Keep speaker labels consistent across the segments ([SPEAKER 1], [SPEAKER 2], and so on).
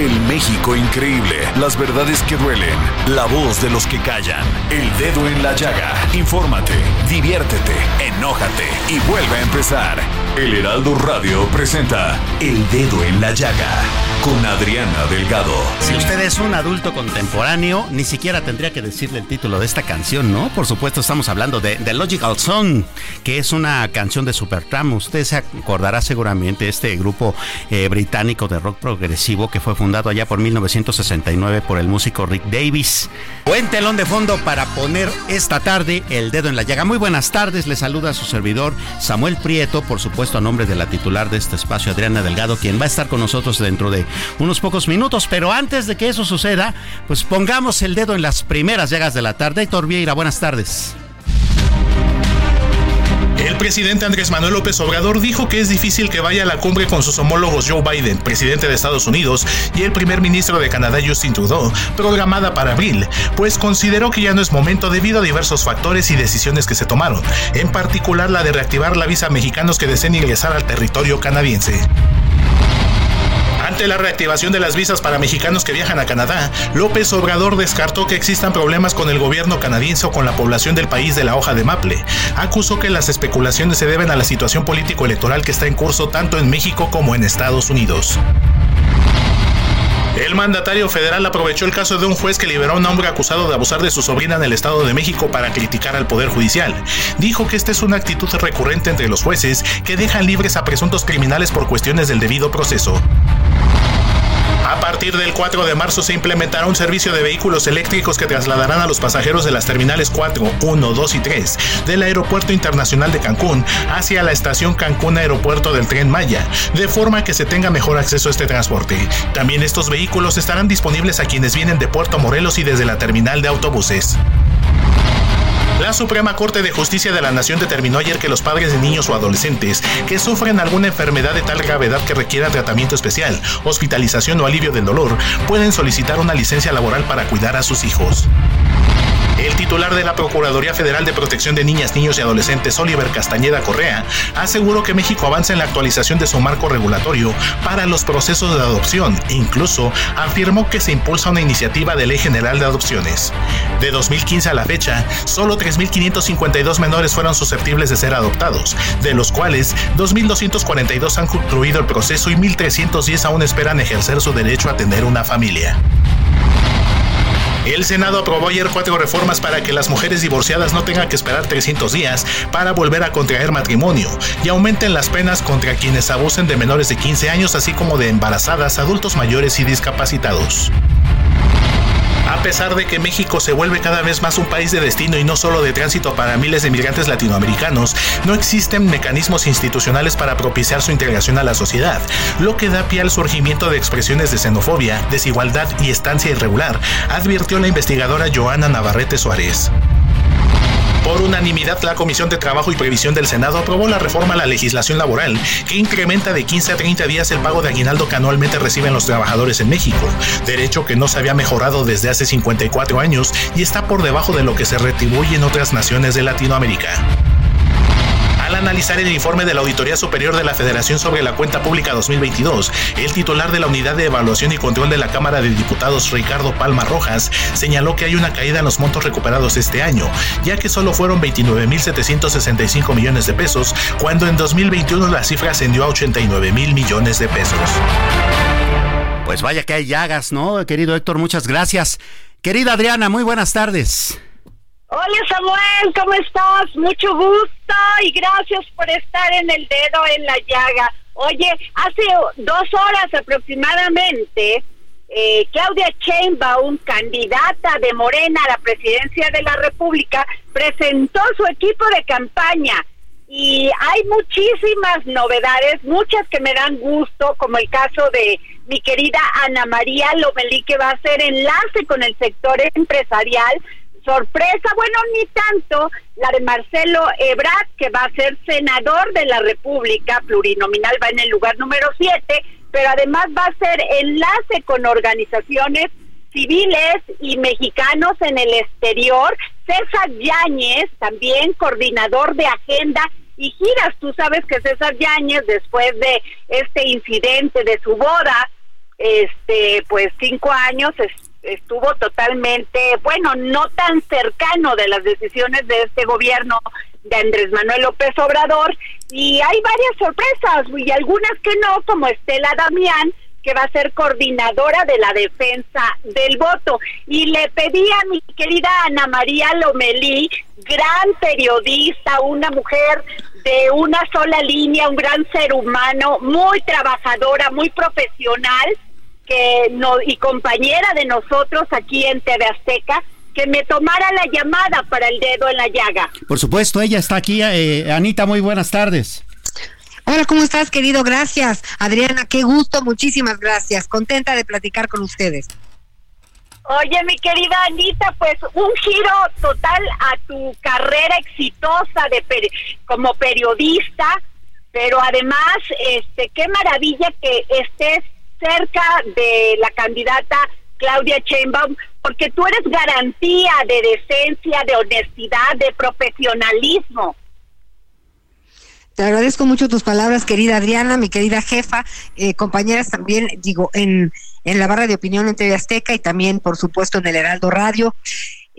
[SPEAKER 1] El México increíble. Las verdades que duelen. La voz de los que callan. El dedo en la llaga. Infórmate, diviértete, enójate y vuelve a empezar. El Heraldo Radio presenta El Dedo en la Llaga con Adriana Delgado.
[SPEAKER 2] Si usted es un adulto contemporáneo, ni siquiera tendría que decirle el título de esta canción, ¿no? Por supuesto, estamos hablando de The Logical Song, que es una canción de Supertramp. Usted se acordará seguramente este grupo eh, británico de rock progresivo que fue fundado allá por 1969 por el músico Rick Davis. Buen telón de fondo para poner esta tarde el dedo en la llaga. Muy buenas tardes, le saluda a su servidor Samuel Prieto, por supuesto a nombre de la titular de este espacio, Adriana Delgado, quien va a estar con nosotros dentro de unos pocos minutos. Pero antes de que eso suceda, pues pongamos el dedo en las primeras llagas de la tarde. Héctor Vieira, buenas tardes.
[SPEAKER 3] El presidente Andrés Manuel López Obrador dijo que es difícil que vaya a la cumbre con sus homólogos Joe Biden, presidente de Estados Unidos, y el primer ministro de Canadá Justin Trudeau, programada para abril, pues consideró que ya no es momento debido a diversos factores y decisiones que se tomaron, en particular la de reactivar la visa a mexicanos que deseen ingresar al territorio canadiense. Ante la reactivación de las visas para mexicanos que viajan a Canadá, López Obrador descartó que existan problemas con el gobierno canadiense o con la población del país de la hoja de Maple. Acusó que las especulaciones se deben a la situación político-electoral que está en curso tanto en México como en Estados Unidos. El mandatario federal aprovechó el caso de un juez que liberó a un hombre acusado de abusar de su sobrina en el Estado de México para criticar al Poder Judicial. Dijo que esta es una actitud recurrente entre los jueces que dejan libres a presuntos criminales por cuestiones del debido proceso. A partir del 4 de marzo se implementará un servicio de vehículos eléctricos que trasladarán a los pasajeros de las terminales 4, 1, 2 y 3 del Aeropuerto Internacional de Cancún hacia la estación Cancún Aeropuerto del Tren Maya, de forma que se tenga mejor acceso a este transporte. También estos vehículos estarán disponibles a quienes vienen de Puerto Morelos y desde la terminal de autobuses. La Suprema Corte de Justicia de la Nación determinó ayer que los padres de niños o adolescentes que sufren alguna enfermedad de tal gravedad que requiera tratamiento especial, hospitalización o alivio del dolor pueden solicitar una licencia laboral para cuidar a sus hijos. El titular de la Procuraduría Federal de Protección de Niñas, Niños y Adolescentes, Oliver Castañeda Correa, aseguró que México avanza en la actualización de su marco regulatorio para los procesos de adopción e incluso afirmó que se impulsa una iniciativa de ley general de adopciones. De 2015 a la fecha, solo 3.552 menores fueron susceptibles de ser adoptados, de los cuales 2.242 han concluido el proceso y 1.310 aún esperan ejercer su derecho a tener una familia. El Senado aprobó ayer cuatro reformas para que las mujeres divorciadas no tengan que esperar 300 días para volver a contraer matrimonio y aumenten las penas contra quienes abusen de menores de 15 años, así como de embarazadas, adultos mayores y discapacitados. A pesar de que México se vuelve cada vez más un país de destino y no solo de tránsito para miles de migrantes latinoamericanos, no existen mecanismos institucionales para propiciar su integración a la sociedad, lo que da pie al surgimiento de expresiones de xenofobia, desigualdad y estancia irregular, advirtió la investigadora Joana Navarrete Suárez. Por unanimidad, la Comisión de Trabajo y Previsión del Senado aprobó la reforma a la legislación laboral que incrementa de 15 a 30 días el pago de aguinaldo que anualmente reciben los trabajadores en México, derecho que no se había mejorado desde hace 54 años y está por debajo de lo que se retribuye en otras naciones de Latinoamérica Al analizar el informe de la Auditoría Superior de la Federación sobre la Cuenta Pública 2022, el titular de la Unidad de Evaluación y Control de la Cámara de Diputados, Ricardo Palma Rojas, señaló que hay una caída en los montos recuperados este año, ya que solo fueron 29.765 millones de pesos, cuando en 2021 la cifra ascendió a 89 mil millones de pesos.
[SPEAKER 2] Pues vaya que hay llagas, ¿no? Querido Héctor, muchas gracias. Querida Adriana, muy buenas tardes.
[SPEAKER 4] Hola Samuel, ¿cómo estás? Mucho gusto y gracias por estar en el dedo en la llaga. Oye, hace dos horas aproximadamente, eh, Claudia Sheinbaum, candidata de Morena a la presidencia de la República, presentó su equipo de campaña y hay muchísimas novedades, muchas que me dan gusto, como el caso de mi querida Ana María Lomelí, que va a ser enlace con el sector empresarial. Sorpresa, bueno, ni tanto, la de Marcelo Ebrard, que va a ser senador de la República, plurinominal, va en el lugar número 7, pero además va a ser enlace con organizaciones civiles y mexicanos en el exterior. César Yáñez, también coordinador de agenda y giras. Tú sabes que César Yáñez, después de este incidente de su boda, este, pues cinco años estuvo totalmente, bueno, no tan cercano de las decisiones de este gobierno de Andrés Manuel López Obrador y hay varias sorpresas y algunas que no, como Estela Damián, que va a ser coordinadora de la defensa del voto. Y le pedí a mi querida Ana María Lomelí, gran periodista, una mujer de una sola línea, un gran ser humano, muy trabajadora, muy profesional, que no, y compañera de nosotros aquí en TV Azteca, que me tomara la llamada para el dedo en la llaga.
[SPEAKER 2] Por supuesto, ella está aquí. Eh, Anita, muy buenas tardes.
[SPEAKER 5] Hola, ¿cómo estás, querido? Gracias. Adriana, qué gusto, muchísimas gracias. Contenta de platicar con ustedes.
[SPEAKER 4] Oye, mi querida Anita, pues un giro total a tu carrera exitosa de como periodista, pero además, este, qué maravilla que estés cerca de la candidata Claudia Sheinbaum, porque tú eres garantía de decencia, de honestidad, de profesionalismo.
[SPEAKER 5] Te agradezco mucho tus palabras, querida Adriana, mi querida jefa, eh, compañeras también, digo, en, en la barra de opinión en TV Azteca y también, por supuesto, en el Heraldo Radio.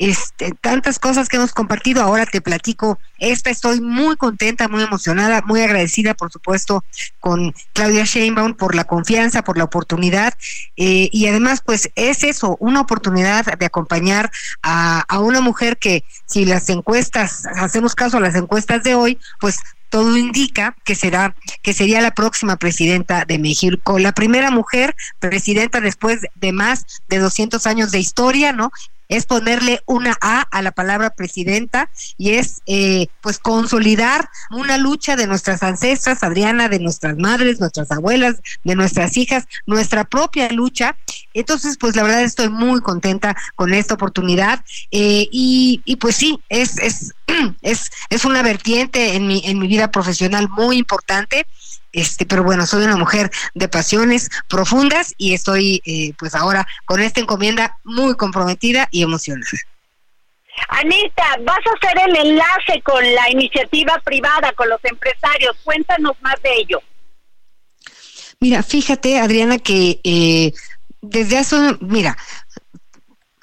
[SPEAKER 5] Este, tantas cosas que hemos compartido. Ahora te platico esta. Estoy muy contenta, muy emocionada, muy agradecida, por supuesto, con Claudia Sheinbaum por la confianza, por la oportunidad. Eh, y además, pues es eso, una oportunidad de acompañar a, a una mujer que, si las encuestas, hacemos caso a las encuestas de hoy, pues todo indica que será que sería la próxima presidenta de México, la primera mujer presidenta después de más de 200 años de historia, ¿no? es ponerle una A a la palabra presidenta y es eh, pues consolidar una lucha de nuestras ancestras, Adriana, de nuestras madres, nuestras abuelas, de nuestras hijas, nuestra propia lucha. Entonces, pues la verdad estoy muy contenta con esta oportunidad eh, y, y pues sí, es, es, es, es una vertiente en mi, en mi vida profesional muy importante este, pero bueno, soy una mujer de pasiones profundas y estoy eh, pues ahora con esta encomienda muy comprometida y emocionada.
[SPEAKER 4] Anita, vas a hacer el enlace con la iniciativa privada, con los empresarios. Cuéntanos más de ello.
[SPEAKER 5] Mira, fíjate, Adriana, que eh, desde hace, mira,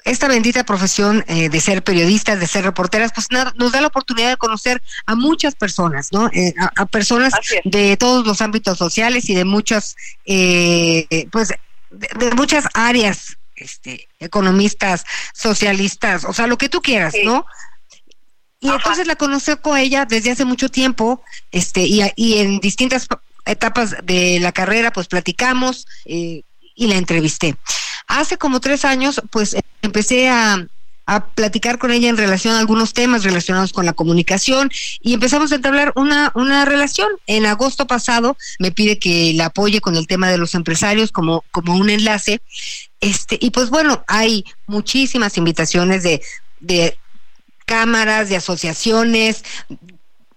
[SPEAKER 5] esta bendita profesión eh, de ser periodistas, de ser reporteras, pues nos da la oportunidad de conocer a muchas personas, ¿no? Eh, a, personas de todos los ámbitos sociales y de muchas, eh, pues, de, muchas áreas, este, economistas, socialistas, o sea, lo que tú quieras, ¿no? Y entonces la conozco a ella desde hace mucho tiempo, este, y, y en distintas etapas de la carrera, pues platicamos y la entrevisté. Hace como tres años, pues empecé a, platicar con ella en relación a algunos temas relacionados con la comunicación y empezamos a entablar una, una relación. En agosto pasado me pide que la apoye con el tema de los empresarios como, como un enlace. Este, y pues bueno, hay muchísimas invitaciones de, de cámaras, de asociaciones,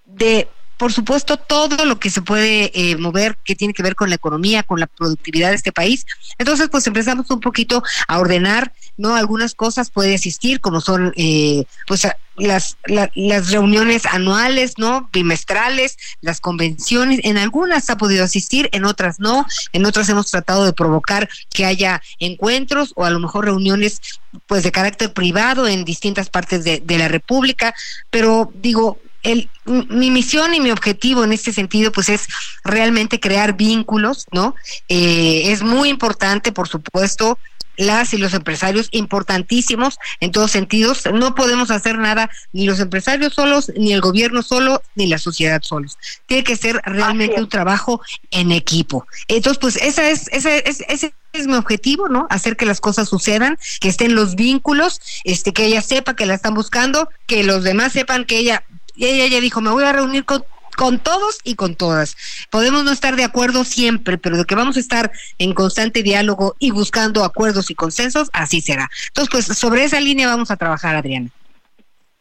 [SPEAKER 5] de por supuesto, todo lo que se puede eh, mover que tiene que ver con la economía, con la productividad de este país. Entonces, pues empezamos un poquito a ordenar, ¿no? Algunas cosas puede existir, como son, eh, pues, las, las reuniones anuales, ¿no? Bimestrales, las convenciones. En algunas ha podido asistir, en otras no. En otras hemos tratado de provocar que haya encuentros o a lo mejor reuniones, pues, de carácter privado en distintas partes de, de la República. Pero digo, el, mi misión y mi objetivo en este sentido, pues es realmente crear vínculos, ¿no? Eh, es muy importante, por supuesto, las y los empresarios importantísimos en todos sentidos. No podemos hacer nada ni los empresarios solos, ni el gobierno solo, ni la sociedad solos. Tiene que ser realmente un trabajo en equipo. Entonces, pues esa es, ese, es, ese es mi objetivo, ¿no? Hacer que las cosas sucedan, que estén los vínculos, este, que ella sepa que la están buscando, que los demás sepan que ella y ella ya dijo, me voy a reunir con, con todos y con todas. Podemos no estar de acuerdo siempre, pero de que vamos a estar en constante diálogo y buscando acuerdos y consensos, así será. Entonces, pues sobre esa línea vamos a trabajar, Adriana.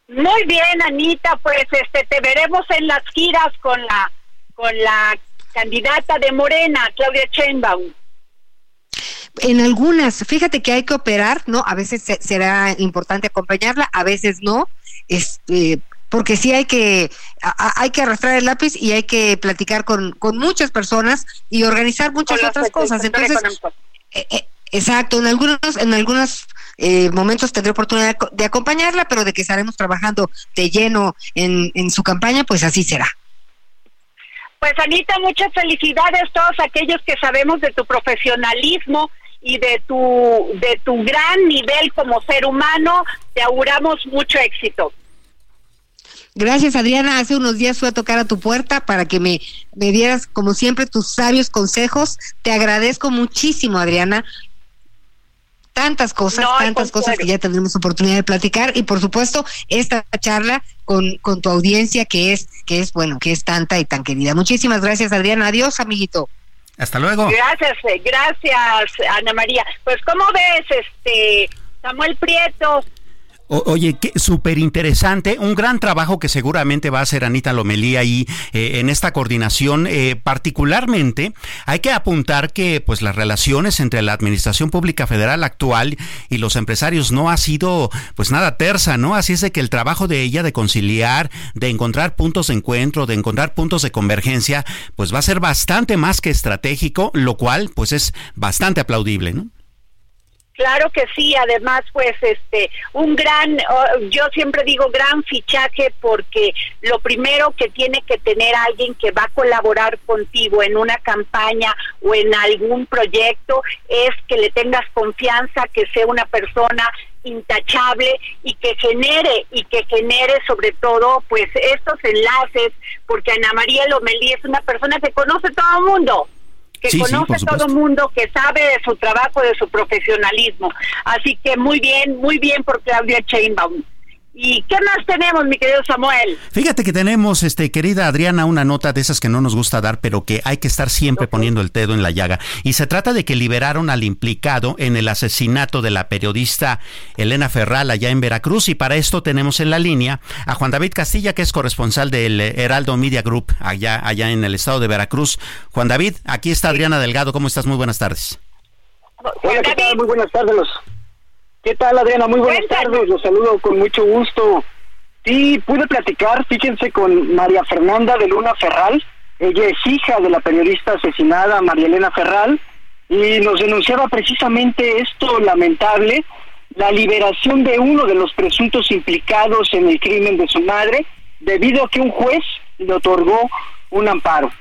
[SPEAKER 4] Muy bien, Anita, pues este te veremos en las giras con la con la candidata de Morena, Claudia Sheinbaum.
[SPEAKER 5] En algunas, fíjate que hay que operar, ¿no? A veces será importante acompañarla, a veces no. Este, porque sí hay que, hay que arrastrar el lápiz y hay que platicar con, con muchas personas y organizar muchas otras cosas. Entonces, eh, eh, exacto, en algunos, en algunos eh, momentos tendré oportunidad de acompañarla, pero de que estaremos trabajando de lleno en, en su campaña, pues así será.
[SPEAKER 4] Pues Anita, muchas felicidades a todos aquellos que sabemos de tu profesionalismo y de tu de tu gran nivel como ser humano. Te auguramos mucho éxito.
[SPEAKER 5] Gracias, Adriana. Hace unos días fui a tocar a tu puerta para que me, me dieras, como siempre, tus sabios consejos. Te agradezco muchísimo, Adriana. Tantas cosas, tantas cosas que ya tendremos oportunidad de platicar y por supuesto esta charla con, con tu audiencia que es, que es bueno, que es tanta y tan querida. Muchísimas gracias, Adriana. Adiós, amiguito.
[SPEAKER 2] Hasta luego.
[SPEAKER 4] Gracias, eh, gracias, Ana María. Pues, ¿cómo ves, este Samuel Prieto?
[SPEAKER 2] Oye, qué súper interesante, un gran trabajo que seguramente va a hacer Anita Lomelí ahí eh, en esta coordinación. Eh, particularmente, hay que apuntar que pues las relaciones entre la Administración Pública Federal actual y los empresarios no ha sido pues nada tersa, ¿no? Así es de que el trabajo de ella de conciliar, de encontrar puntos de encuentro, de encontrar puntos de convergencia, pues va a ser bastante más que estratégico, lo cual pues es bastante aplaudible, ¿no?
[SPEAKER 4] Claro que sí, además pues este un gran yo siempre digo gran fichaje porque lo primero que tiene que tener alguien que va a colaborar contigo en una campaña o en algún proyecto es que le tengas confianza, que sea una persona intachable y que genere y que genere sobre todo pues estos enlaces porque Ana María Lomelí es una persona que conoce todo el mundo que conoce a todo el mundo, que sabe de su trabajo, de su profesionalismo. Así que muy bien, muy bien por Claudia Chainbaum. ¿Y qué más tenemos, mi querido Samuel?
[SPEAKER 2] Fíjate que tenemos, este, querida Adriana, una nota de esas que no nos gusta dar, pero que hay que estar siempre poniendo el dedo en la llaga. Y se trata de que liberaron al implicado en el asesinato de la periodista Elena Ferral allá en Veracruz. Y para esto tenemos en la línea a Juan David Castilla, que es corresponsal del Heraldo Media Group allá, allá en el estado de Veracruz. Juan David, aquí está Adriana Delgado. ¿Cómo estás? Muy buenas tardes.
[SPEAKER 6] Hola, ¿qué tal? Muy buenas tardes. ¿Qué tal, Adriana? Muy buenas tardes, los saludo con mucho gusto. Sí, pude platicar, fíjense, con María Fernanda de Luna Ferral. Ella es hija de la periodista asesinada María Elena Ferral y nos denunciaba precisamente esto lamentable, la liberación de uno de los presuntos implicados en el crimen de su madre, debido a que un juez le otorgó un amparo.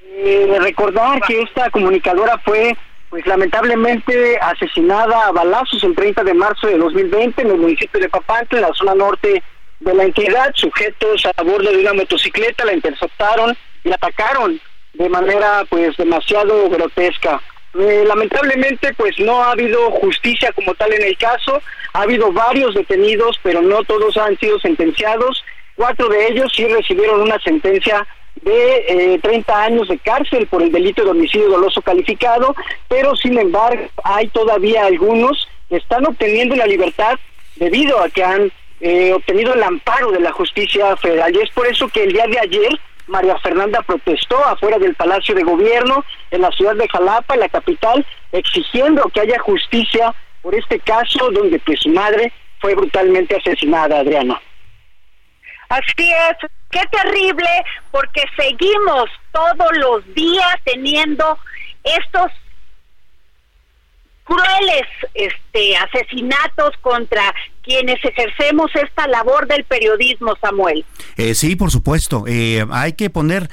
[SPEAKER 6] Eh, recordar que esta comunicadora fue pues lamentablemente asesinada a balazos el 30 de marzo de 2020 en el municipio de Papantla, en la zona norte de la entidad. Sujetos a bordo de una motocicleta la interceptaron y atacaron de manera pues demasiado grotesca. Eh, lamentablemente pues no ha habido justicia como tal en el caso, ha habido varios detenidos pero no todos han sido sentenciados, cuatro de ellos sí recibieron una sentencia de 30 eh, años de cárcel por el delito de homicidio doloso calificado, pero sin embargo hay todavía algunos que están obteniendo la libertad debido a que han eh, obtenido el amparo de la justicia federal. Y es por eso que el día de ayer María Fernanda protestó afuera del Palacio de Gobierno en la ciudad de Jalapa, la capital, exigiendo que haya justicia por este caso donde pues su madre fue brutalmente asesinada, Adriana.
[SPEAKER 4] Así es, qué terrible, porque seguimos todos los días teniendo estos crueles este asesinatos contra quienes ejercemos esta labor del periodismo, Samuel.
[SPEAKER 2] Eh, sí, por supuesto. Eh, hay que poner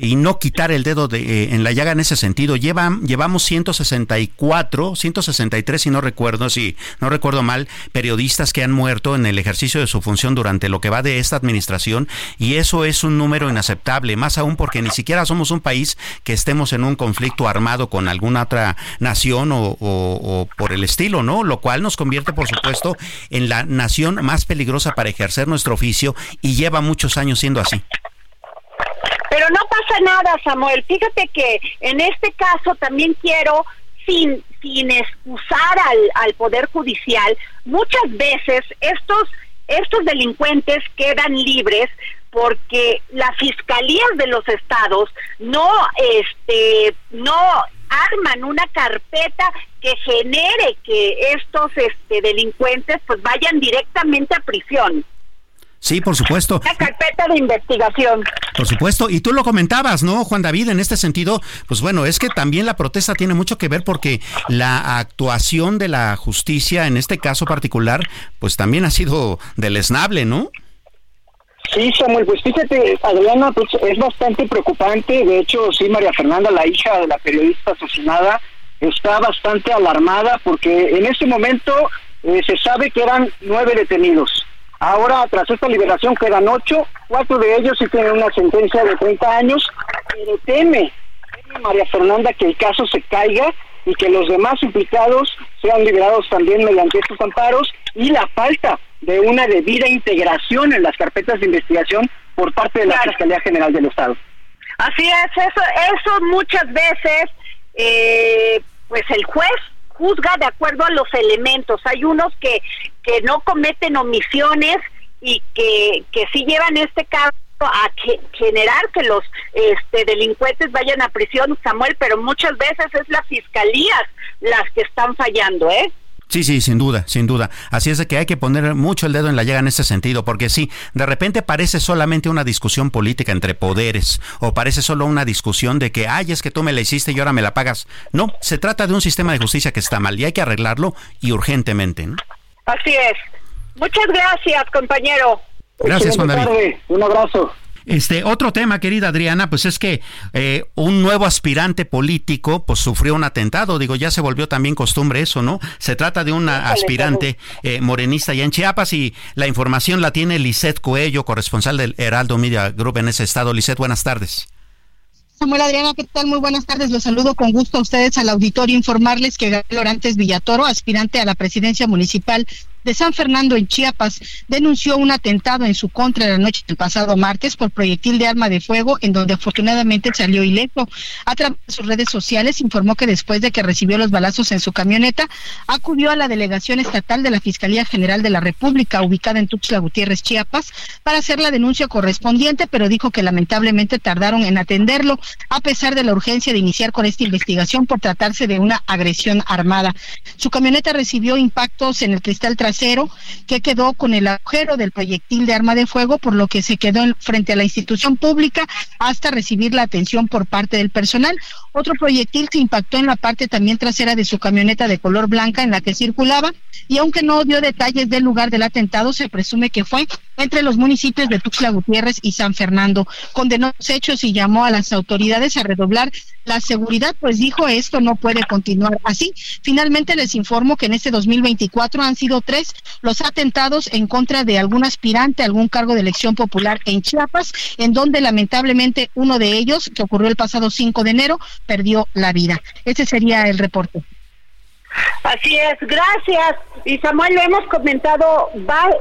[SPEAKER 2] y no quitar el dedo de, eh, en la llaga en ese sentido. Llevan, llevamos 164, 163 si no recuerdo, si no recuerdo mal, periodistas que han muerto en el ejercicio de su función durante lo que va de esta administración y eso es un número inaceptable, más aún porque ni siquiera somos un país que estemos en un conflicto armado con alguna otra nación o, o por el estilo, ¿no? Lo cual nos convierte, por supuesto, en la nación más peligrosa para ejercer nuestro oficio y lleva muchos años siendo así.
[SPEAKER 4] Pero no pasa nada, Samuel. Fíjate que en este caso también quiero, sin, sin excusar al, al Poder Judicial, muchas veces estos, estos delincuentes quedan libres porque las fiscalías de los estados no este no arman una carpeta que genere que estos este delincuentes pues vayan directamente a prisión.
[SPEAKER 2] Sí, por supuesto.
[SPEAKER 4] La carpeta de investigación.
[SPEAKER 2] Por supuesto, y tú lo comentabas, ¿no, Juan David? En este sentido, pues bueno, es que también la protesta tiene mucho que ver porque la actuación de la justicia, en este caso particular, pues también ha sido deleznable, ¿no?
[SPEAKER 6] Sí, Samuel, pues fíjate, Adriana, pues es bastante preocupante. De hecho, sí, María Fernanda, la hija de la periodista asesinada, está bastante alarmada porque en este momento eh, se sabe que eran nueve detenidos Ahora, tras esta liberación, quedan ocho, cuatro de ellos sí tienen una sentencia de 30 años, pero teme, María Fernanda que el caso se caiga y que los demás implicados sean liberados también mediante estos amparos y la falta de una debida integración en las carpetas de investigación por parte de la Fiscalía General del Estado.
[SPEAKER 4] Así es, eso, eso muchas veces, eh, pues el juez juzga de acuerdo a los elementos. Hay unos que, que no cometen omisiones y que, que sí llevan este caso a generar que los este, delincuentes vayan a prisión, Samuel, pero muchas veces es las fiscalías las que están fallando, ¿eh?
[SPEAKER 2] Sí, sí, sin duda, sin duda. Así es de que hay que poner mucho el dedo en la llaga en ese sentido, porque sí, de repente parece solamente una discusión política entre poderes, o parece solo una discusión de que, ay, es que tú me la hiciste y ahora me la pagas. No, se trata de un sistema de justicia que está mal y hay que arreglarlo y urgentemente.
[SPEAKER 4] Así es. Muchas gracias, compañero.
[SPEAKER 2] Gracias, Juan David.
[SPEAKER 6] Un abrazo.
[SPEAKER 2] Este otro tema, querida Adriana, pues es que eh, un nuevo aspirante político, pues sufrió un atentado. Digo, ya se volvió también costumbre eso, ¿no? Se trata de un aspirante eh, morenista ya en Chiapas y la información la tiene Lisette Coello, corresponsal del Heraldo Media Group en ese estado. Lisette, buenas tardes.
[SPEAKER 7] Samuel Adriana, ¿qué tal? Muy buenas tardes. Los saludo con gusto a ustedes al auditorio informarles que Gabriel Orantes Villatoro, aspirante a la presidencia municipal de San Fernando en Chiapas denunció un atentado en su contra la noche del pasado martes por proyectil de arma de fuego en donde afortunadamente salió ileso. A través de sus redes sociales informó que después de que recibió los balazos en su camioneta, acudió a la delegación estatal de la Fiscalía General de la República ubicada en Tuxtla Gutiérrez, Chiapas, para hacer la denuncia correspondiente, pero dijo que lamentablemente tardaron en atenderlo a pesar de la urgencia de iniciar con esta investigación por tratarse de una agresión armada. Su camioneta recibió impactos en el cristal trasero que quedó con el agujero del proyectil de arma de fuego, por lo que se quedó frente a la institución pública hasta recibir la atención por parte del personal. Otro proyectil se impactó en la parte también trasera de su camioneta de color blanca en la que circulaba y aunque no dio detalles del lugar del atentado, se presume que fue entre los municipios de Tuxtla Gutiérrez y San Fernando. Condenó los hechos y llamó a las autoridades a redoblar la seguridad, pues dijo esto no puede continuar así. Finalmente les informo que en este 2024 han sido tres los atentados en contra de algún aspirante a algún cargo de elección popular en Chiapas, en donde lamentablemente uno de ellos, que ocurrió el pasado 5 de enero, perdió la vida. Ese sería el reporte.
[SPEAKER 4] Así es, gracias. Y Samuel, lo hemos comentado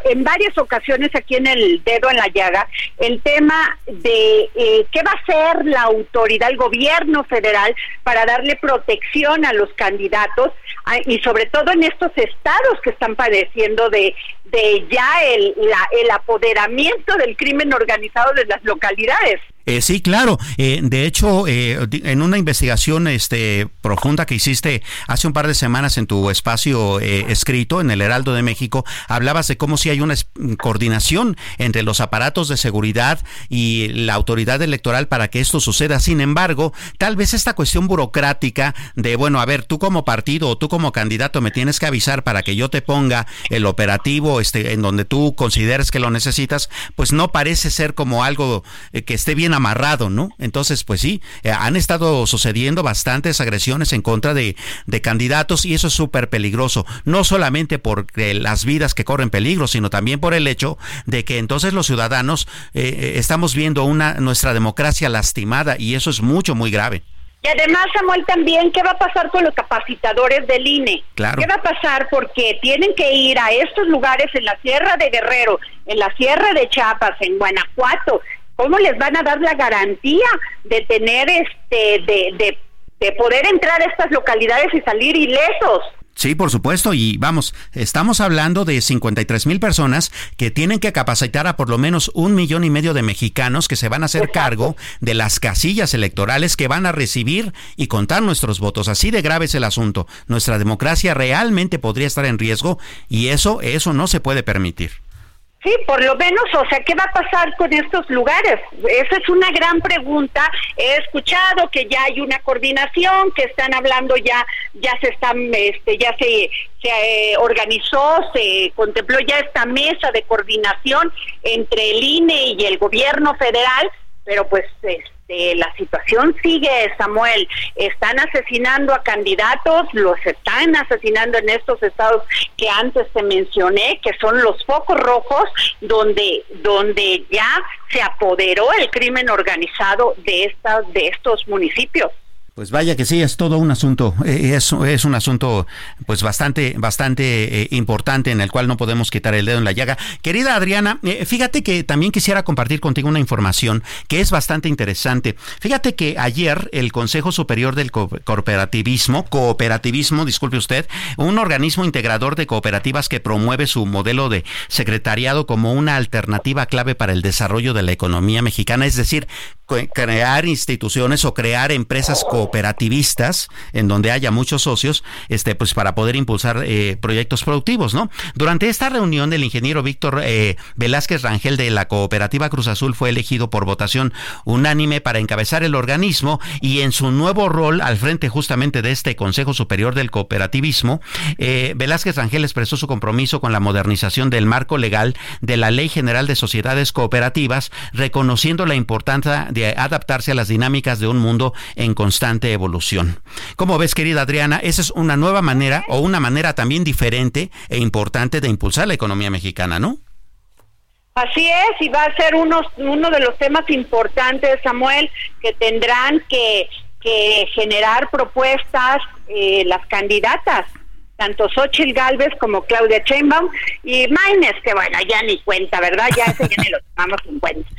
[SPEAKER 4] en varias ocasiones aquí en el dedo en la llaga, el tema de eh, qué va a hacer la autoridad, el gobierno federal, para darle protección a los candidatos y sobre todo en estos estados que están padeciendo de, de ya el, el apoderamiento del crimen organizado de las localidades.
[SPEAKER 2] Eh, sí, claro. Eh, de hecho, eh, en una investigación este, profunda que hiciste hace un par de semanas en tu espacio escrito en el Heraldo de México, hablabas de cómo si hay una coordinación entre los aparatos de seguridad y la autoridad electoral para que esto suceda. Sin embargo, tal vez esta cuestión burocrática de, bueno, a ver, tú como partido o tú como candidato me tienes que avisar para que yo te ponga el operativo este, en donde tú consideres que lo necesitas, pues no parece ser como algo que esté bien amarrado, ¿no? Entonces, pues sí, eh, han estado sucediendo bastantes agresiones en contra de, candidatos y eso es súper peligroso, no solamente por las vidas que corren peligro, sino también por el hecho de que entonces los ciudadanos eh, eh, estamos viendo una nuestra democracia lastimada y eso es mucho, muy grave.
[SPEAKER 4] Y además, Samuel, también, ¿qué va a pasar con los capacitadores del INE?
[SPEAKER 2] Claro.
[SPEAKER 4] ¿Qué va a pasar? Porque tienen que ir a estos lugares en la Sierra de Guerrero, en la Sierra de Chiapas, en Guanajuato, ¿Cómo les van a dar la garantía de tener este, de, de, poder entrar a estas localidades y salir ilesos?
[SPEAKER 2] Sí, por supuesto, y vamos, estamos hablando de 53 mil personas que tienen que capacitar a por lo menos un millón y medio de mexicanos que se van a hacer cargo de las casillas electorales que van a recibir y contar nuestros votos. Así de grave es el asunto. Nuestra democracia realmente podría estar en riesgo y eso, eso no se puede permitir.
[SPEAKER 4] Sí, por lo menos, o sea, ¿qué va a pasar con estos lugares? Esa es una gran pregunta. He escuchado que ya hay una coordinación, que están hablando ya, ya se están, este, ya se, se eh, organizó, se contempló ya esta mesa de coordinación entre el INE y el gobierno federal, pero pues este, este, la situación sigue, Samuel. Están asesinando a candidatos, los están asesinando en estos estados que antes te mencioné, que son los focos rojos, donde, donde ya se apoderó el crimen organizado de, estas, de estos municipios.
[SPEAKER 2] Pues vaya que sí, es todo un asunto, eh, es, es un asunto pues bastante, bastante eh, importante en el cual no podemos quitar el dedo en la llaga. Querida Adriana, eh, fíjate que también quisiera compartir contigo una información que es bastante interesante. Fíjate que ayer el Consejo Superior del Cooperativismo, cooperativismo, disculpe usted, un organismo integrador de cooperativas que promueve su modelo de secretariado como una alternativa clave para el desarrollo de la economía mexicana, es decir, crear instituciones o crear empresas cooperativistas en donde haya muchos socios, este, pues para poder impulsar eh, proyectos productivos, ¿no? Durante esta reunión, el ingeniero Víctor eh, Velázquez Rangel de la cooperativa Cruz Azul fue elegido por votación unánime para encabezar el organismo y en su nuevo rol al frente justamente de este Consejo Superior del Cooperativismo, eh, Velázquez Rangel expresó su compromiso con la modernización del marco legal de la Ley General de Sociedades Cooperativas, reconociendo la importancia de adaptarse a las dinámicas de un mundo en constante evolución. Como ves, querida Adriana, esa es una nueva manera o una manera también diferente e importante de impulsar la economía mexicana, ¿no?
[SPEAKER 4] Así es, y va a ser uno, de los temas importantes, Samuel, que tendrán que, generar propuestas eh, las candidatas tanto Xochitl Galvez como Claudia Sheinbaum y Maines, que bueno, ya ni cuenta, ¿verdad? Ya ese ya ni lo tomamos en cuenta.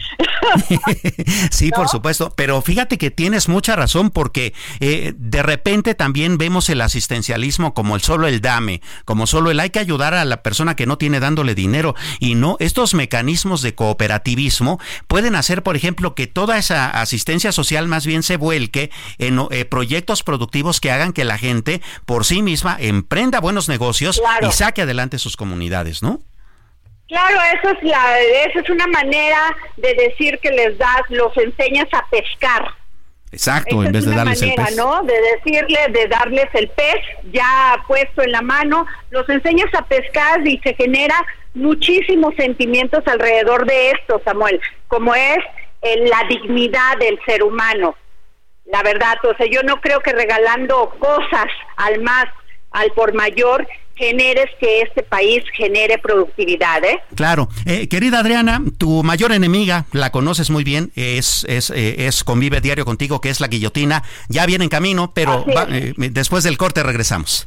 [SPEAKER 2] sí, por supuesto, pero fíjate que tienes mucha razón porque eh, de repente también vemos el asistencialismo como el solo el dame, como solo el hay que ayudar a la persona que no tiene dándole dinero y no, estos mecanismos de cooperativismo pueden hacer, por ejemplo, que toda esa asistencia social más bien se vuelque en eh, proyectos productivos que hagan que la gente por sí misma emprenda buenos negocios y saque adelante sus comunidades, ¿no?
[SPEAKER 4] Claro, eso es la, eso es una manera de decir que les das, los enseñas a pescar.
[SPEAKER 2] Exacto, en vez de darles el pez.
[SPEAKER 4] ¿no? De decirle, de darles el pez ya puesto en la mano, los enseñas a pescar y se genera muchísimos sentimientos alrededor de esto, Samuel, como es eh, la dignidad del ser humano. La verdad, o sea, yo no creo que regalando cosas al más al por mayor generes que este país genere productividad. ¿eh?
[SPEAKER 2] Claro. Eh, querida Adriana, tu mayor enemiga, la conoces muy bien, es, es, eh, es convive diario contigo, que es la guillotina. Ya viene en camino, pero eh, después del corte regresamos.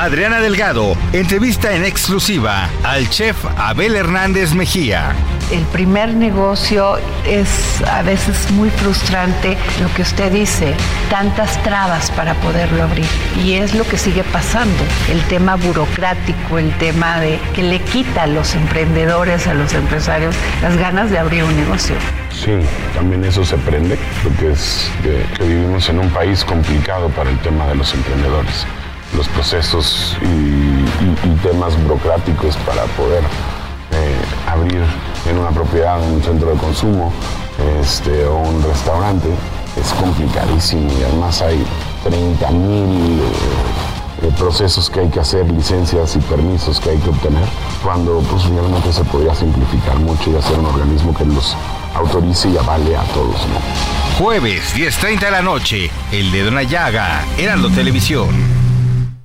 [SPEAKER 8] Adriana Delgado entrevista en exclusiva al chef Abel Hernández Mejía.
[SPEAKER 9] El primer negocio es a veces muy frustrante lo que usted dice, tantas trabas para poderlo abrir. Y es lo que sigue pasando, el tema burocrático, el tema de que le quita a los emprendedores, a los empresarios, las ganas de abrir un negocio.
[SPEAKER 10] Sí, también eso se prende, porque es que, que vivimos en un país complicado para el tema de los emprendedores los procesos y, temas burocráticos para poder eh, abrir en una propiedad un centro de consumo este, o un restaurante es complicadísimo y además hay 30 mil eh, procesos que hay que hacer, licencias y permisos que hay que obtener, cuando pues realmente se podría simplificar mucho y hacer un organismo que los autorice y avale a todos.
[SPEAKER 8] Jueves, 10.30 de la noche, El Dedo en la Llaga, Televisión.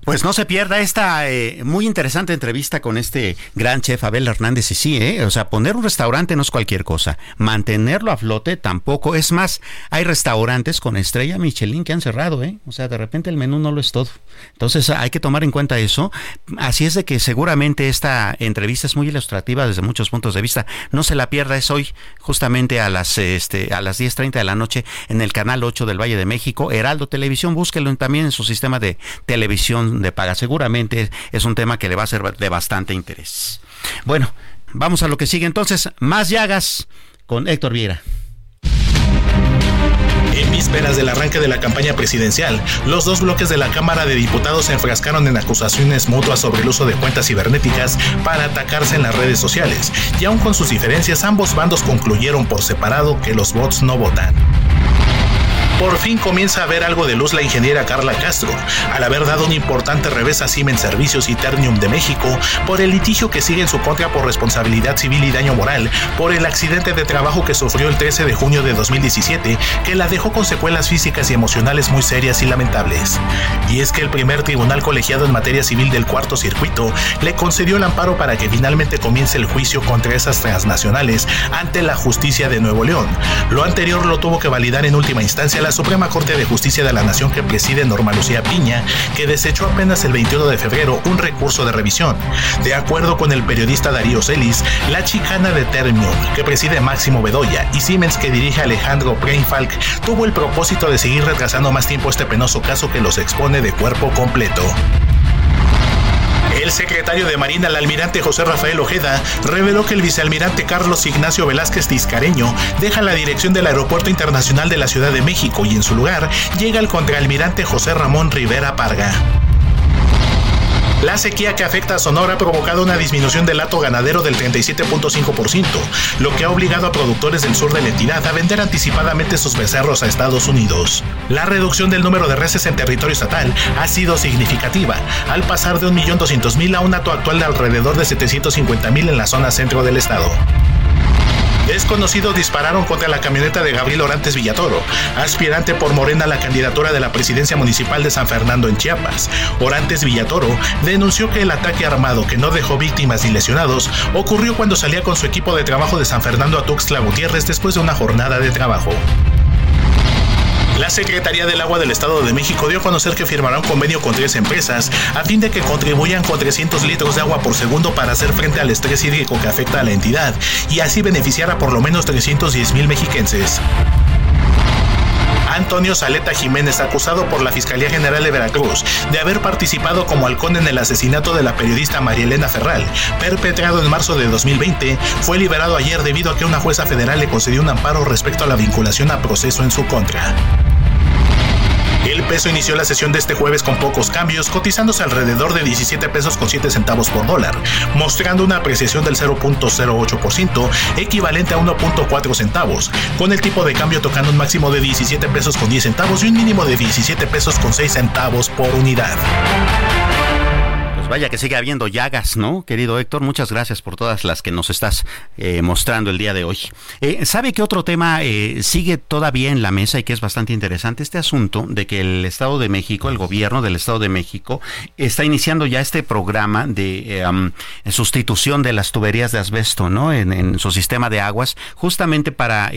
[SPEAKER 2] Pues no se pierda esta eh, muy interesante entrevista con este gran chef Abel Hernández. Y sí, ¿eh? o sea, poner un restaurante no es cualquier cosa. Mantenerlo a flote tampoco. Es más, hay restaurantes con estrella Michelin que han cerrado, ¿eh? O sea, de repente el menú no lo es todo. Entonces hay que tomar en cuenta eso. Así es de que seguramente esta entrevista es muy ilustrativa desde muchos puntos de vista. No se la pierda, es hoy justamente a las, este, a las 10.30 de la noche en el canal 8 del Valle de México, Heraldo Televisión. Búsquelo también en su sistema de televisión de paga. Seguramente es un tema que le va a ser de bastante interés. Bueno, vamos a lo que sigue entonces. Más llagas con Héctor Viera.
[SPEAKER 3] En vísperas del arranque de la campaña presidencial, los dos bloques de la Cámara de Diputados se enfrascaron en acusaciones mutuas sobre el uso de cuentas cibernéticas para atacarse en las redes sociales, y aun con sus diferencias, ambos bandos concluyeron por separado que los bots no votan. Por fin comienza a ver algo de luz la ingeniera Carla Castro, al haber dado un importante revés a Siemens Servicios y Ternium de México por el litigio que sigue en su contra por responsabilidad civil y daño moral por el accidente de trabajo que sufrió el 13 de junio de 2017, que la dejó con secuelas físicas y emocionales muy serias y lamentables. Y es que el primer tribunal colegiado en materia civil del cuarto circuito le concedió el amparo para que finalmente comience el juicio contra esas transnacionales ante la justicia de Nuevo León. Lo anterior lo tuvo que validar en última instancia la Suprema Corte de Justicia de la Nación que preside Norma Lucía Piña, que desechó apenas el 21 de febrero un recurso de revisión. De acuerdo con el periodista Darío Celis, la chicana de Termium, que preside Máximo Bedoya, y Siemens, que dirige Alejandro Brainfalk, tuvo el propósito de seguir retrasando más tiempo este penoso caso que los expone de cuerpo completo. El secretario de Marina, el almirante José Rafael Ojeda, reveló que el vicealmirante Carlos Ignacio Velázquez Tiscareño deja la dirección del Aeropuerto Internacional de la Ciudad de México y en su lugar llega el contraalmirante José Ramón Rivera Parga. La sequía que afecta a Sonora ha provocado una disminución del lato ganadero del 37.5%, lo que ha obligado a productores del sur de la entidad a vender anticipadamente sus becerros a Estados Unidos. La reducción del número de reses en territorio estatal ha sido significativa, al pasar de 1.200.000 a un hato actual de alrededor de 750.000 en la zona centro del estado. Desconocidos dispararon contra la camioneta de Gabriel Orantes Villatoro, aspirante por Morena a la candidatura de la presidencia municipal de San Fernando en Chiapas. Orantes Villatoro denunció que el ataque armado que no dejó víctimas ni lesionados ocurrió cuando salía con su equipo de trabajo de San Fernando a Tuxtla Gutiérrez después de una jornada de trabajo. La Secretaría del Agua del Estado de México dio a conocer que firmará un convenio con tres empresas a fin de que contribuyan con 300 litros de agua por segundo para hacer frente al estrés hídrico que afecta a la entidad y así beneficiar a por lo menos 310 mil mexiquenses. Antonio Saleta Jiménez, acusado por la Fiscalía General de Veracruz de haber participado como halcón en el asesinato de la periodista María Elena Ferral, perpetrado en marzo de 2020, fue liberado ayer debido a que una jueza federal le concedió un amparo respecto a la vinculación a proceso en su contra. El peso inició la sesión de este jueves con pocos cambios, cotizándose alrededor de 17 pesos con 7 centavos por dólar, mostrando una apreciación del 0.08%, equivalente a 1.4 centavos, con el tipo de cambio tocando un máximo de 17 pesos con 10 centavos y un mínimo de 17 pesos con 6 centavos por unidad.
[SPEAKER 2] Pues vaya que sigue habiendo llagas, ¿no? Querido Héctor, muchas gracias por todas las que nos estás eh, mostrando el día de hoy. Eh, ¿Sabe qué otro tema eh, sigue todavía en la mesa y que es bastante interesante? Este asunto de que el Estado de México, el gobierno del Estado de México, está iniciando ya este programa de sustitución de las tuberías de asbesto, ¿no? En, su sistema de aguas, justamente para,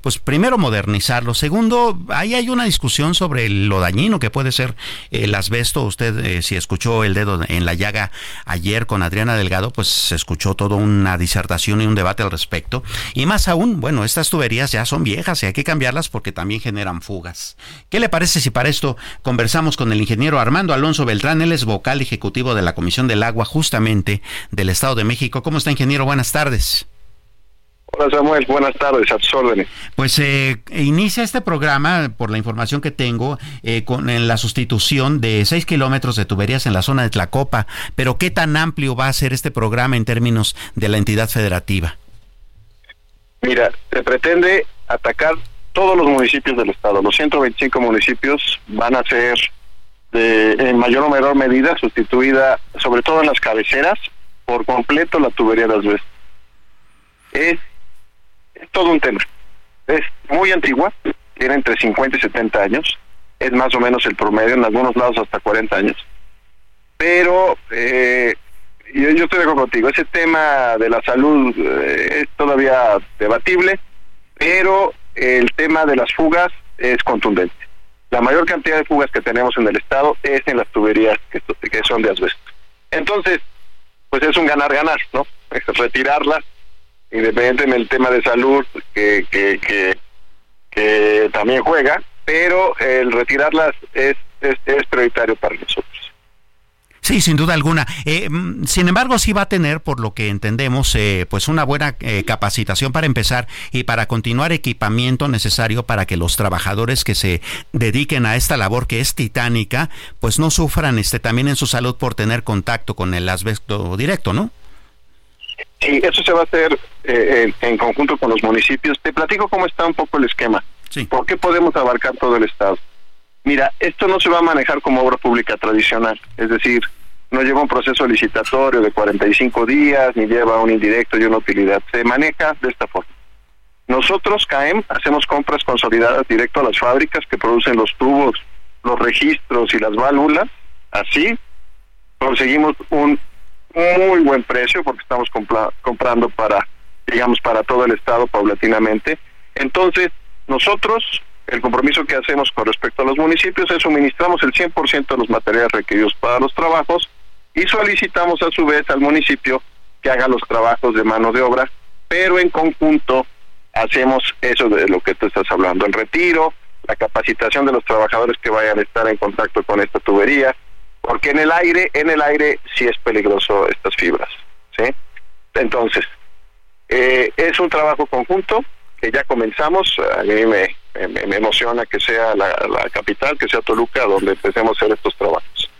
[SPEAKER 2] pues primero modernizarlo. Segundo, ahí hay una discusión sobre lo dañino que puede ser el asbesto. Usted, si escuchó el dedo en la llaga ayer con Adriana Delgado, pues se escuchó toda una disertación y un debate al respecto. Y más aún, bueno, estas tuberías ya son viejas y hay que cambiarlas porque también generan fugas. ¿Qué le parece si para esto conversamos con el ingeniero Armando Alonso Beltrán? Él es vocal ejecutivo de la Comisión del Agua justamente del Estado de México. ¿Cómo está, ingeniero? Buenas tardes.
[SPEAKER 11] Hola Samuel, buenas tardes, a tus órdenes.
[SPEAKER 2] Pues eh, inicia este programa, por la información que tengo, eh, con en la sustitución de 6 kilómetros de tuberías en la zona de Tlacopa, pero ¿qué tan amplio va a ser este programa en términos de la entidad federativa?
[SPEAKER 11] Mira, se pretende atacar todos los municipios del estado. Los 125 municipios van a ser de, en mayor o menor medida sustituida, sobre todo en las cabeceras, por completo la tubería de asbesto. Es todo un tema. Es muy antigua, tiene entre 50 y 70 años, es más o menos el promedio, en algunos lados hasta 40 años. Pero eh, yo, estoy de acuerdo contigo, ese tema de la salud eh, es todavía debatible, pero el tema de las fugas es contundente. La mayor cantidad de fugas que tenemos en el estado es en las tuberías que, son de asbesto. Entonces, pues es un ganar-ganar, ¿no? Retirarlas independientemente en el tema de salud que, que, también juega, pero el retirarlas es, es, prioritario para nosotros.
[SPEAKER 2] Sí, sin duda alguna. Eh, mm, sin embargo, sí va a tener, por lo que entendemos, eh, pues una buena eh, capacitación para empezar y para continuar equipamiento necesario para que los trabajadores que se dediquen a esta labor que es titánica, pues no sufran este también en su salud por tener contacto con el asbesto directo, ¿no?
[SPEAKER 11] Sí, eso se va a hacer eh, en, conjunto con los municipios. Te platico cómo está un poco el esquema. ¿Por qué podemos abarcar todo el Estado? Mira, esto no se va a manejar como obra pública tradicional, es decir, no lleva un proceso licitatorio de 45 días, ni lleva un indirecto y una utilidad. Se maneja de esta forma. Nosotros, CAEM, hacemos compras consolidadas directo a las fábricas que producen los tubos, los registros y las válvulas. Así conseguimos un muy buen precio porque estamos comprando para, digamos, para todo el estado paulatinamente. Entonces, nosotros, el compromiso que hacemos con respecto a los municipios es suministramos el 100% de los materiales requeridos para los trabajos y solicitamos a su vez al municipio que haga los trabajos de mano de obra, pero en conjunto hacemos eso de lo que tú estás hablando, el retiro, la capacitación de los trabajadores que vayan a estar en contacto con esta tubería, porque en el aire, en el aire sí es peligroso estas fibras, ¿sí? Entonces, eh, es un trabajo conjunto que ya comenzamos, a mí me, me, emociona que sea la, capital, que sea Toluca, donde empecemos a hacer estos trabajos.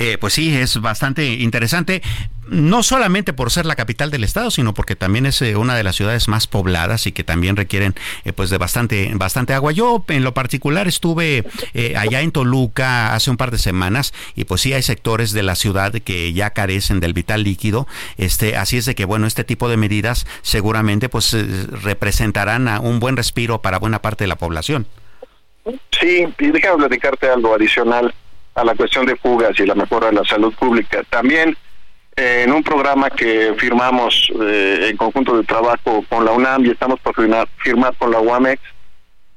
[SPEAKER 2] Eh, pues sí, es bastante interesante, no solamente por ser la capital del estado, sino porque también es eh, una de las ciudades más pobladas y que también requieren eh, pues de bastante, bastante agua. Yo en lo particular estuve allá en Toluca hace un par de semanas y pues sí hay sectores de la ciudad que ya carecen del vital líquido. Este, así es de que bueno, este tipo de medidas seguramente pues representarán un buen respiro para buena parte de la población.
[SPEAKER 11] Sí, y déjame platicarte algo adicional a la cuestión de fugas y la mejora de la salud pública. También eh, en un programa que firmamos eh, en conjunto de trabajo con la UNAM y estamos por firmar, firmar con la UAMEX,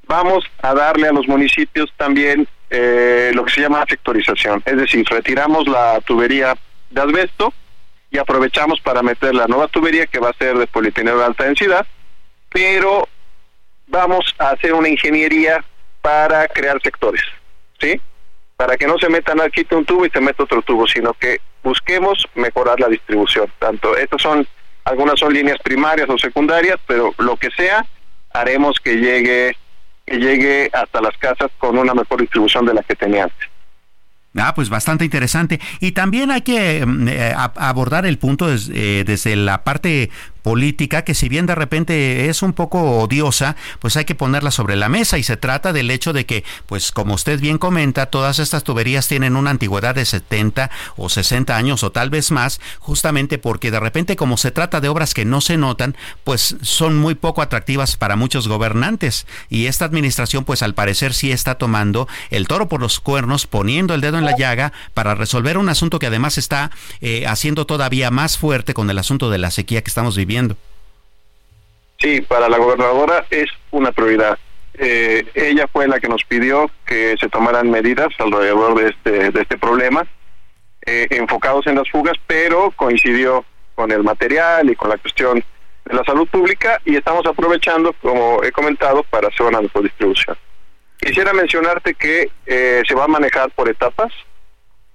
[SPEAKER 11] vamos a darle a los municipios también eh, lo que se llama sectorización, es decir, retiramos la tubería de asbesto y aprovechamos para meter la nueva tubería que va a ser de polietileno de alta densidad, pero vamos a hacer una ingeniería para crear sectores, ¿sí? Para que no se metan aquí un tubo y se meta otro tubo, sino que busquemos mejorar la distribución. Tanto, estas son, algunas son líneas primarias o secundarias, pero lo que sea, haremos que llegue, que llegue hasta las casas con una mejor distribución de la que tenía antes.
[SPEAKER 2] Ah, pues bastante interesante. Y también hay que mm, eh, abordar el punto eh, desde la parte política que si bien de repente es un poco odiosa, pues hay que ponerla sobre la mesa y se trata del hecho de que, pues como usted bien comenta, todas estas tuberías tienen una antigüedad de 70 o 60 años o tal vez más, justamente porque de repente como se trata de obras que no se notan, pues son muy poco atractivas para muchos gobernantes. Y esta administración pues al parecer sí está tomando el toro por los cuernos, poniendo el dedo en la llaga para resolver un asunto que además está eh, haciendo todavía más fuerte con el asunto de la sequía que estamos viviendo
[SPEAKER 11] Sí, para la gobernadora es una prioridad. Eh, ella fue la que nos pidió que se tomaran medidas alrededor de este, de este problema, eh, enfocados en las fugas, pero coincidió con el material y con la cuestión de la salud pública y estamos aprovechando, como he comentado, para hacer una distribución. Quisiera mencionarte que eh, se va a manejar por etapas.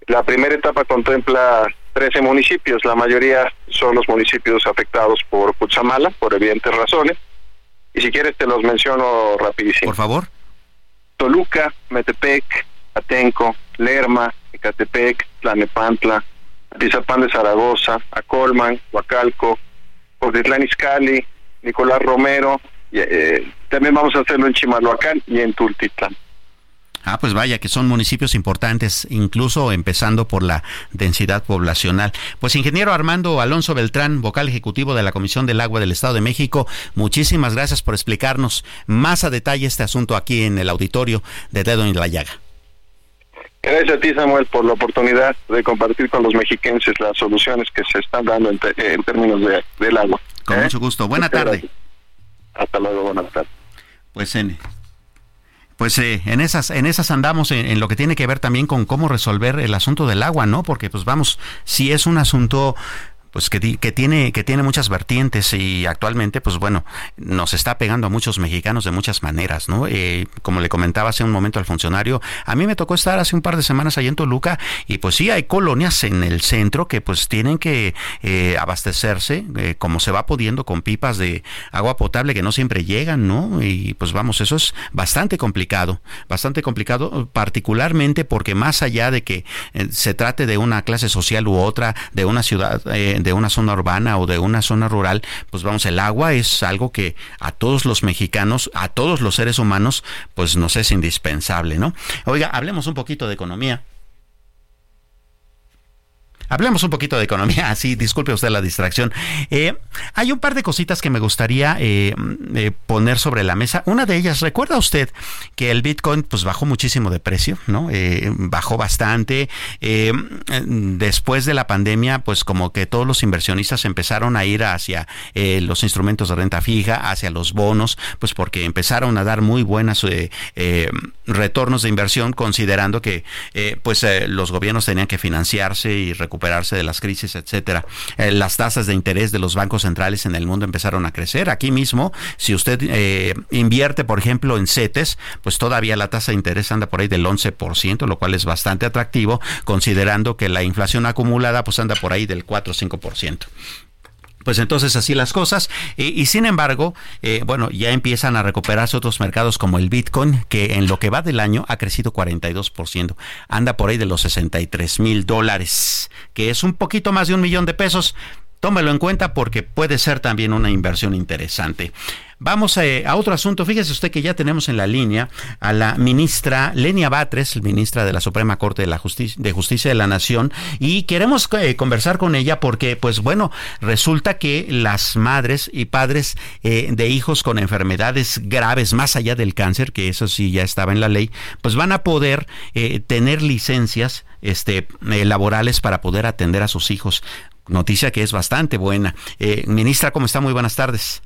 [SPEAKER 11] La primera etapa contempla 13 municipios, la mayoría son los municipios afectados por Cuchamala, por evidentes razones. Y si quieres te los menciono rapidísimo.
[SPEAKER 2] Por favor.
[SPEAKER 11] Toluca, Metepec, Atenco, Lerma, Ecatepec, Tlanepantla, Atizapán de Zaragoza, Acolman, Huacalco, Cotitlán Izcalli, Nicolás Romero, y, eh, también vamos a hacerlo en Chimalhuacán y en Tultitlán.
[SPEAKER 2] Ah, pues vaya, que son municipios importantes, incluso empezando por la densidad poblacional. Pues ingeniero Armando Alonso Beltrán, vocal ejecutivo de la Comisión del Agua del Estado de México, muchísimas gracias por explicarnos más a detalle este asunto aquí en el auditorio de Dedo en la Llaga.
[SPEAKER 11] Gracias a ti, Samuel, por la oportunidad de compartir con los mexiquenses las soluciones que se están dando en, términos de, del agua.
[SPEAKER 2] Con ¿Eh? mucho gusto. Buena tarde.
[SPEAKER 11] Hasta luego, buenas tardes.
[SPEAKER 2] Pues en pues eh, en esas en esas andamos en, lo que tiene que ver también con cómo resolver el asunto del agua, ¿no? Porque pues vamos, si es un asunto pues que, que, tiene que tiene muchas vertientes y actualmente pues bueno nos está pegando a muchos mexicanos de muchas maneras no eh, como le comentaba hace un momento al funcionario a mí me tocó estar hace un par de semanas allá en Toluca y pues sí hay colonias en el centro que pues tienen que eh, abastecerse eh, como se va pudiendo con pipas de agua potable que no siempre llegan no y pues vamos eso es bastante complicado bastante complicado particularmente porque más allá de que se trate de una clase social u otra de una ciudad de una zona urbana o de una zona rural, pues vamos, el agua es algo que a todos los mexicanos, a todos los seres humanos, pues nos es indispensable, ¿no? Oiga, hablemos un poquito de economía. Hablemos un poquito de economía, así, disculpe usted la distracción. Eh, hay un par de cositas que me gustaría eh, eh, poner sobre la mesa. Una de ellas, ¿recuerda usted que el Bitcoin pues bajó muchísimo de precio, ¿no? bajó bastante. después de la pandemia, pues como que todos los inversionistas empezaron a ir hacia los instrumentos de renta fija, hacia los bonos, pues porque empezaron a dar muy buenas retornos de inversión, considerando que pues los gobiernos tenían que financiarse y recuperar de las crisis, etcétera. Eh, las tasas de interés de los bancos centrales en el mundo empezaron a crecer. Aquí mismo, si usted eh, invierte, por ejemplo, en CETES, pues todavía la tasa de interés anda por ahí del 11%, lo cual es bastante atractivo, considerando que la inflación acumulada pues anda por ahí del 4 o 5%. Pues entonces así las cosas. Y, sin embargo, eh, bueno, ya empiezan a recuperarse otros mercados como el Bitcoin, que en lo que va del año ha crecido 42%. Anda por ahí de los 63 mil dólares, que es un poquito más de un millón de pesos. Tómelo en cuenta porque puede ser también una inversión interesante. Vamos eh, a, otro asunto. Fíjese usted que ya tenemos en la línea a la ministra Lenia Batres, ministra de la Suprema Corte de, la Justicia, de Justicia de la Nación, y queremos eh, conversar con ella porque, pues bueno, resulta que las madres y padres eh, de hijos con enfermedades graves, más allá del cáncer, que eso sí ya estaba en la ley, pues van a poder tener licencias este, laborales para poder atender a sus hijos noticia que es bastante buena. Eh, ministra, ¿cómo está? Muy buenas tardes.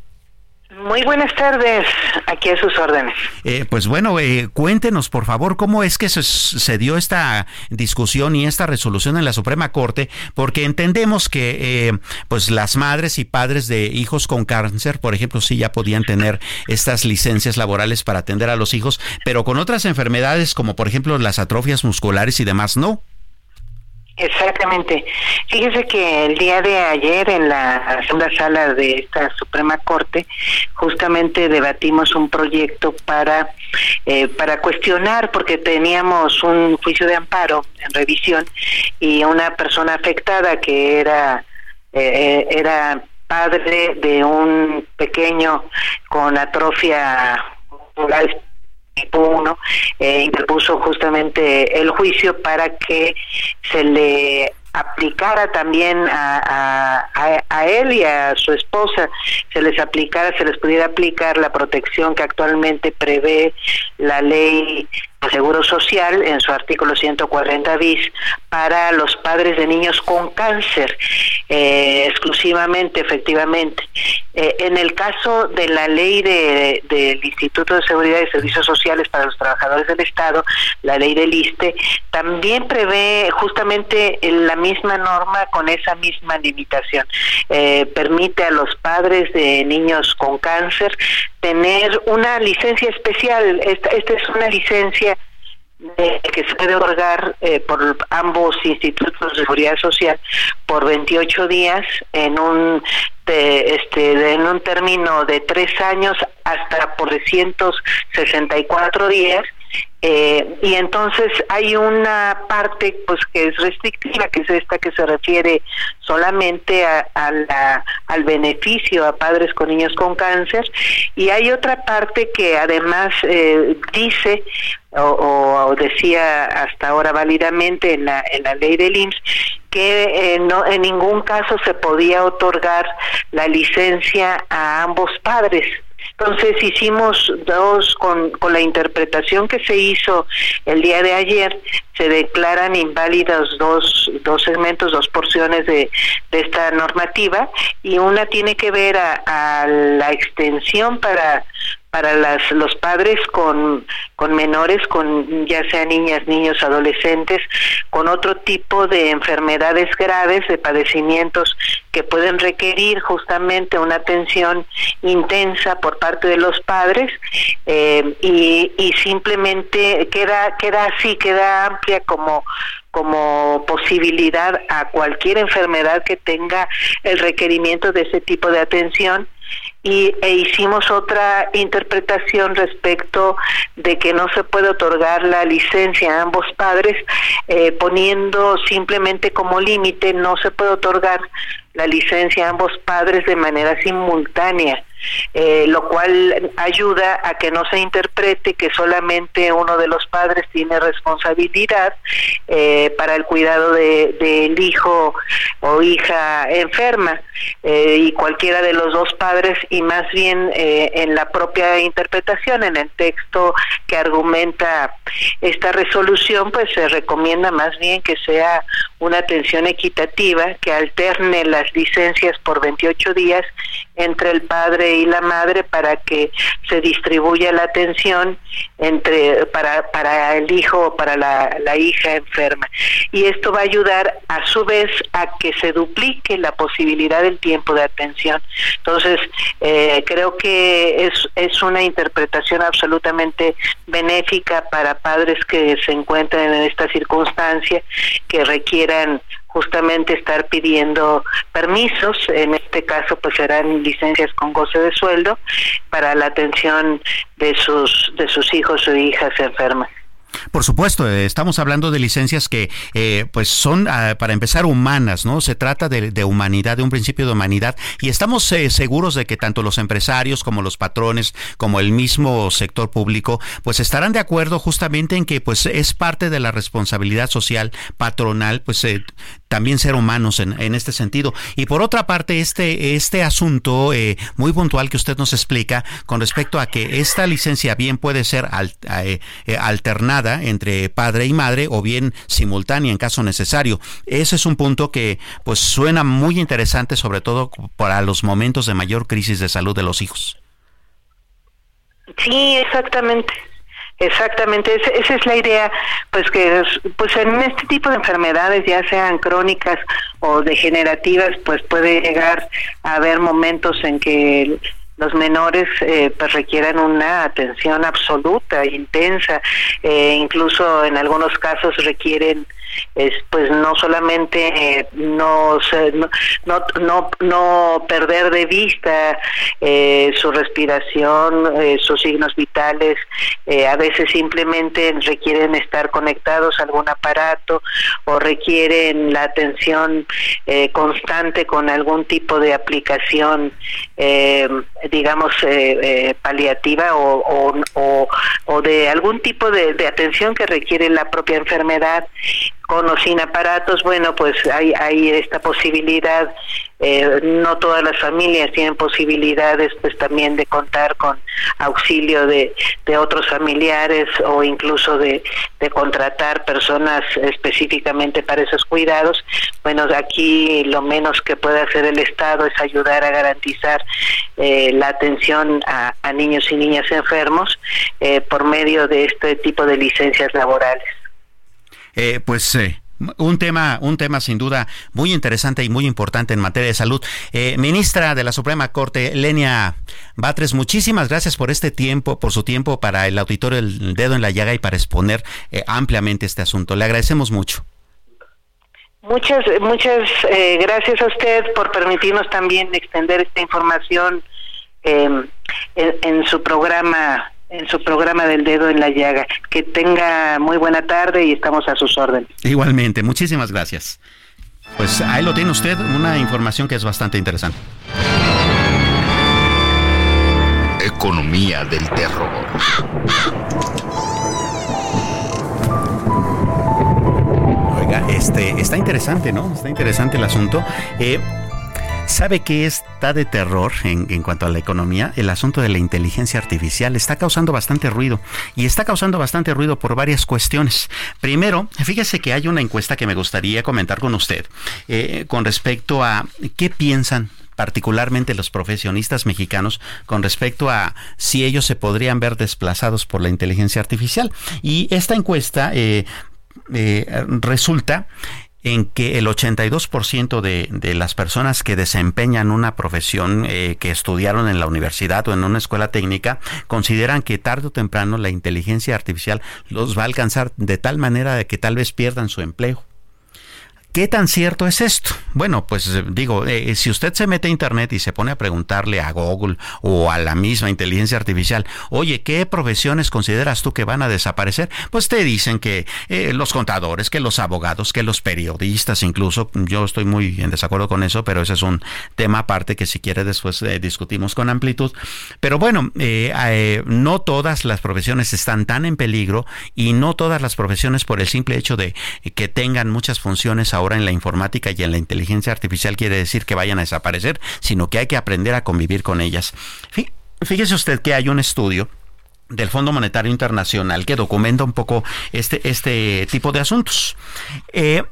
[SPEAKER 12] Muy buenas tardes, aquí a sus órdenes.
[SPEAKER 2] Eh, pues bueno, eh, cuéntenos por favor cómo es que se, dio esta discusión y esta resolución en la Suprema Corte, porque entendemos que pues las madres y padres de hijos con cáncer, por ejemplo, sí ya podían tener estas licencias laborales para atender a los hijos, pero con otras enfermedades como por ejemplo las atrofias musculares y demás, no.
[SPEAKER 12] Exactamente. Fíjese que el día de ayer en la segunda sala de esta Suprema Corte justamente debatimos un proyecto para eh, para cuestionar porque teníamos un juicio de amparo en revisión y una persona afectada que era eh, era padre de un pequeño con atrofia tipo 1 eh, interpuso justamente el juicio para que se le aplicara también a, a, a, él y a su esposa, se les aplicara, se les pudiera aplicar la protección que actualmente prevé la ley Seguro Social en su artículo 140 bis para los padres de niños con cáncer, eh, exclusivamente, efectivamente. Eh, en el caso de la ley del de, Instituto de Seguridad y Servicios Sociales para los Trabajadores del Estado, la ley del ISTE, también prevé justamente la misma norma con esa misma limitación. Eh, permite a los padres de niños con cáncer tener una licencia especial. Esta, esta es una licencia que se puede otorgar eh, por ambos institutos de seguridad social por 28 días en un este en un término de tres años hasta por 364 días eh, y entonces hay una parte pues que es restrictiva que es esta que se refiere solamente a, la, al beneficio a padres con niños con cáncer. Y hay otra parte que además eh, dice o, decía hasta ahora válidamente en la, en la ley del IMSS que eh, no, en ningún caso se podía otorgar la licencia a ambos padres entonces hicimos dos, con, con la interpretación que se hizo el día de ayer, se declaran inválidos dos, dos segmentos, dos porciones de, de esta normativa y una tiene que ver a la extensión para para las, los padres con, con menores, con ya sea niñas, niños, adolescentes, con otro tipo de enfermedades graves, de padecimientos que pueden requerir justamente una atención intensa por parte de los padres eh, y, y simplemente queda, queda así, queda amplia como como posibilidad a cualquier enfermedad que tenga el requerimiento de ese tipo de atención y, e hicimos otra interpretación respecto de que no se puede otorgar la licencia a ambos padres eh, poniendo simplemente como límite no se puede otorgar la licencia a ambos padres de manera simultánea eh, lo cual ayuda a que no se interprete que solamente uno de los padres tiene responsabilidad eh, para el cuidado del de, hijo o hija enferma eh, y cualquiera de los dos padres y más bien en la propia interpretación, en el texto que argumenta esta resolución, pues se recomienda más bien que sea una atención equitativa que alterne las licencias por 28 días entre el padre y la madre para que se distribuya la atención entre para para el hijo o para la, la hija enferma. Y esto va a ayudar a su vez a que se duplique la posibilidad del tiempo de atención. Entonces eh, creo que es es una interpretación absolutamente benéfica para padres que se encuentran en esta circunstancia que requieran justamente estar pidiendo permisos, en este caso pues serán licencias con goce de sueldo para la atención de sus de sus hijos o hijas enfermas.
[SPEAKER 2] Por supuesto, eh, estamos hablando de licencias que eh, pues son ah, para empezar humanas, ¿no? Se trata de, humanidad, de un principio de humanidad y estamos eh, seguros de que tanto los empresarios como los patrones, como el mismo sector público, pues estarán de acuerdo justamente en que pues es parte de la responsabilidad social patronal, pues también ser humanos en, en, este sentido. Y por otra parte, este, este asunto muy puntual que usted nos explica con respecto a que esta licencia bien puede ser alternada entre padre y madre o bien simultánea en caso necesario. Ese es un punto que pues suena muy interesante sobre todo para los momentos de mayor crisis de salud de los hijos.
[SPEAKER 12] Sí, exactamente. Exactamente, esa es la idea, pues que pues en este tipo de enfermedades, ya sean crónicas o degenerativas, pues puede llegar a haber momentos en que los menores eh, pues requieren una atención absoluta, intensa, eh, incluso en algunos casos requieren es pues no solamente eh, no, no, no, no, perder de vista eh, su respiración, eh, sus signos vitales, a veces simplemente requieren estar conectados a algún aparato o requieren la atención constante con algún tipo de aplicación, digamos, paliativa o, o, o, de algún tipo de, de atención que requiere la propia enfermedad con o sin aparatos, bueno, pues hay, hay esta posibilidad, eh, no todas las familias tienen posibilidades pues también de contar con auxilio de, de otros familiares o incluso de, de contratar personas específicamente para esos cuidados. Bueno, aquí lo menos que puede hacer el Estado es ayudar a garantizar eh, la atención a, niños y niñas enfermos eh, por medio de este tipo de licencias laborales.
[SPEAKER 2] Eh, pues eh, un tema, un tema sin duda muy interesante y muy importante en materia de salud. Eh, ministra de la Suprema Corte, Lenia Batres, muchísimas gracias por este tiempo, por su tiempo para el auditorio del dedo en la llaga y para exponer ampliamente este asunto. Le agradecemos mucho.
[SPEAKER 12] Muchas, muchas gracias a usted por permitirnos también extender esta información en, en su programa en su programa del dedo en la llaga. Que tenga muy buena tarde y estamos a sus órdenes.
[SPEAKER 2] Igualmente, muchísimas gracias. Pues ahí lo tiene usted, una información que es bastante interesante.
[SPEAKER 1] Economía del terror.
[SPEAKER 2] Oiga, este, está interesante, ¿no? Está interesante el asunto. Eh, ¿Sabe qué está de terror en, cuanto a la economía? El asunto de la inteligencia artificial está causando bastante ruido y está causando bastante ruido por varias cuestiones. Primero, fíjese que hay una encuesta que me gustaría comentar con usted eh, con respecto a qué piensan particularmente los profesionistas mexicanos, con respecto a si ellos se podrían ver desplazados por la inteligencia artificial. Y esta encuesta eh, eh, resulta en que el 82% de, de las personas que desempeñan una profesión eh, que estudiaron en la universidad o en una escuela técnica consideran que tarde o temprano la inteligencia artificial los va a alcanzar de tal manera de que tal vez pierdan su empleo. ¿Qué tan cierto es esto? Bueno, pues eh, digo, eh, si usted se mete a Internet y se pone a preguntarle a Google o a la misma inteligencia artificial, oye, ¿qué profesiones consideras tú que van a desaparecer? Pues te dicen que eh, los contadores, que los abogados, que los periodistas, incluso, yo estoy muy en desacuerdo con eso, pero ese es un tema aparte que si quiere después discutimos con amplitud. Pero bueno, no todas las profesiones están tan en peligro y no todas las profesiones por el simple hecho de que tengan muchas funciones ahora en la informática y en la inteligencia artificial quiere decir que vayan a desaparecer, sino que hay que aprender a convivir con ellas. Fíjese usted que hay un estudio del Fondo Monetario Internacional que documenta un poco este, este tipo de asuntos. Eh,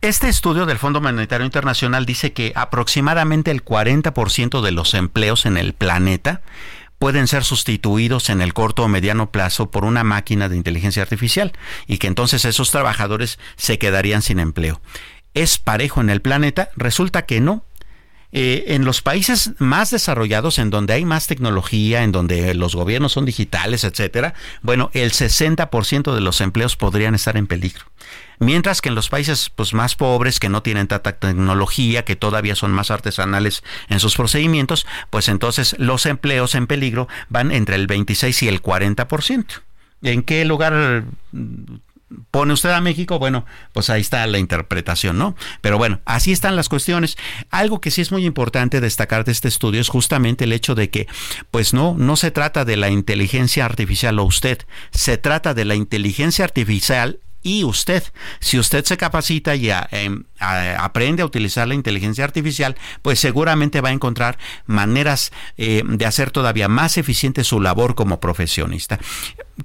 [SPEAKER 2] este estudio del Fondo Monetario Internacional dice que aproximadamente el 40% de los empleos en el planeta pueden ser sustituidos en el corto o mediano plazo por una máquina de inteligencia artificial y que entonces esos trabajadores se quedarían sin empleo. ¿Es parejo en el planeta? Resulta que no. Eh, en los países más desarrollados, en donde hay más tecnología, en donde los gobiernos son digitales, etcétera, bueno, el 60% de los empleos podrían estar en peligro. Mientras que en los países pues, más pobres, que no tienen tanta tecnología, que todavía son más artesanales en sus procedimientos, pues entonces los empleos en peligro van entre el 26 y el 40%. ¿En qué lugar pone usted a México, bueno, pues ahí está la interpretación, ¿no? Pero bueno, así están las cuestiones. Algo que sí es muy importante destacar de este estudio es justamente el hecho de que, pues no, no se trata de la inteligencia artificial o usted, se trata de la inteligencia artificial y usted. Si usted se capacita y em, aprende a utilizar la inteligencia artificial, pues seguramente va a encontrar maneras eh, de hacer todavía más eficiente su labor como profesionista.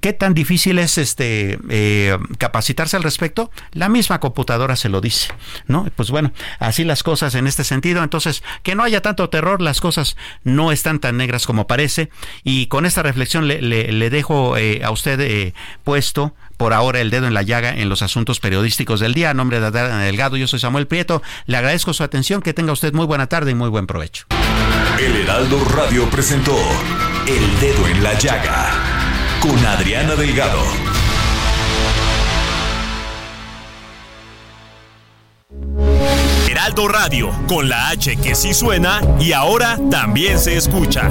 [SPEAKER 2] ¿Qué tan difícil es este eh, capacitarse al respecto? La misma computadora se lo dice, ¿no? Pues bueno, así las cosas en este sentido. Entonces, que no haya tanto terror, las cosas no están tan negras como parece. Y con esta reflexión le, dejo eh, a usted puesto por ahora el dedo en la llaga en los asuntos periodísticos del día. A nombre de Adriana Delgado, yo soy Samuel Prieto. Le agradezco su atención. Que tenga usted muy buena tarde y muy buen provecho.
[SPEAKER 1] El Heraldo Radio presentó El Dedo en la Llaga con Adriana Delgado.
[SPEAKER 13] Heraldo Radio, con la H que sí suena y ahora también se escucha.